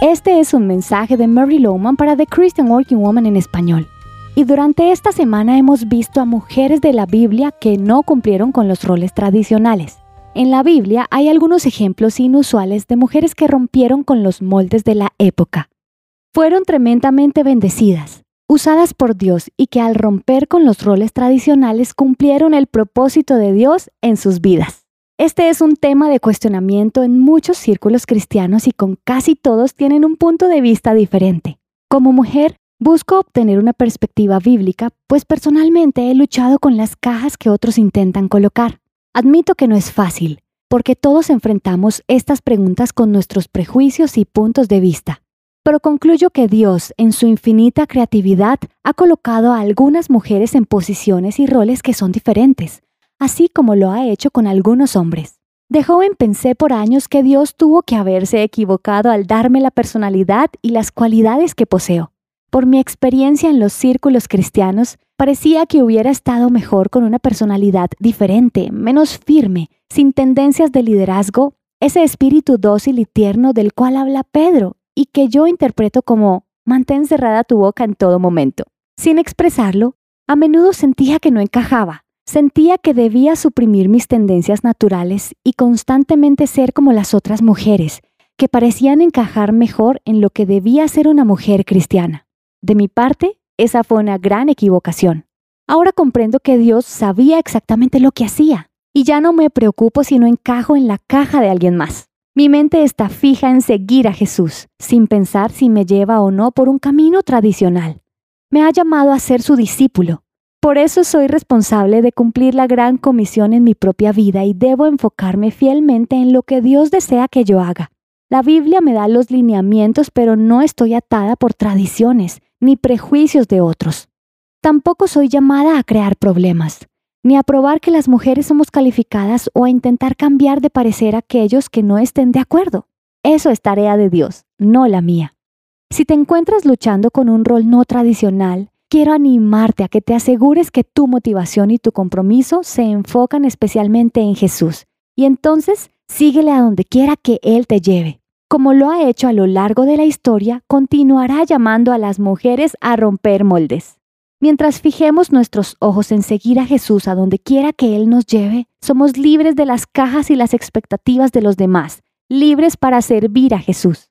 Este es un mensaje de Mary Lowman para The Christian Working Woman en español. Y durante esta semana hemos visto a mujeres de la Biblia que no cumplieron con los roles tradicionales. En la Biblia hay algunos ejemplos inusuales de mujeres que rompieron con los moldes de la época. Fueron tremendamente bendecidas, usadas por Dios y que al romper con los roles tradicionales cumplieron el propósito de Dios en sus vidas. Este es un tema de cuestionamiento en muchos círculos cristianos y con casi todos tienen un punto de vista diferente. Como mujer, busco obtener una perspectiva bíblica, pues personalmente he luchado con las cajas que otros intentan colocar. Admito que no es fácil, porque todos enfrentamos estas preguntas con nuestros prejuicios y puntos de vista pero concluyo que Dios, en su infinita creatividad, ha colocado a algunas mujeres en posiciones y roles que son diferentes, así como lo ha hecho con algunos hombres. De joven pensé por años que Dios tuvo que haberse equivocado al darme la personalidad y las cualidades que poseo. Por mi experiencia en los círculos cristianos, parecía que hubiera estado mejor con una personalidad diferente, menos firme, sin tendencias de liderazgo, ese espíritu dócil y tierno del cual habla Pedro y que yo interpreto como mantén cerrada tu boca en todo momento. Sin expresarlo, a menudo sentía que no encajaba, sentía que debía suprimir mis tendencias naturales y constantemente ser como las otras mujeres, que parecían encajar mejor en lo que debía ser una mujer cristiana. De mi parte, esa fue una gran equivocación. Ahora comprendo que Dios sabía exactamente lo que hacía, y ya no me preocupo si no encajo en la caja de alguien más. Mi mente está fija en seguir a Jesús, sin pensar si me lleva o no por un camino tradicional. Me ha llamado a ser su discípulo. Por eso soy responsable de cumplir la gran comisión en mi propia vida y debo enfocarme fielmente en lo que Dios desea que yo haga. La Biblia me da los lineamientos, pero no estoy atada por tradiciones ni prejuicios de otros. Tampoco soy llamada a crear problemas ni a probar que las mujeres somos calificadas o a intentar cambiar de parecer a aquellos que no estén de acuerdo. Eso es tarea de Dios, no la mía. Si te encuentras luchando con un rol no tradicional, quiero animarte a que te asegures que tu motivación y tu compromiso se enfocan especialmente en Jesús, y entonces síguele a donde quiera que Él te lleve. Como lo ha hecho a lo largo de la historia, continuará llamando a las mujeres a romper moldes. Mientras fijemos nuestros ojos en seguir a Jesús a donde quiera que Él nos lleve, somos libres de las cajas y las expectativas de los demás, libres para servir a Jesús.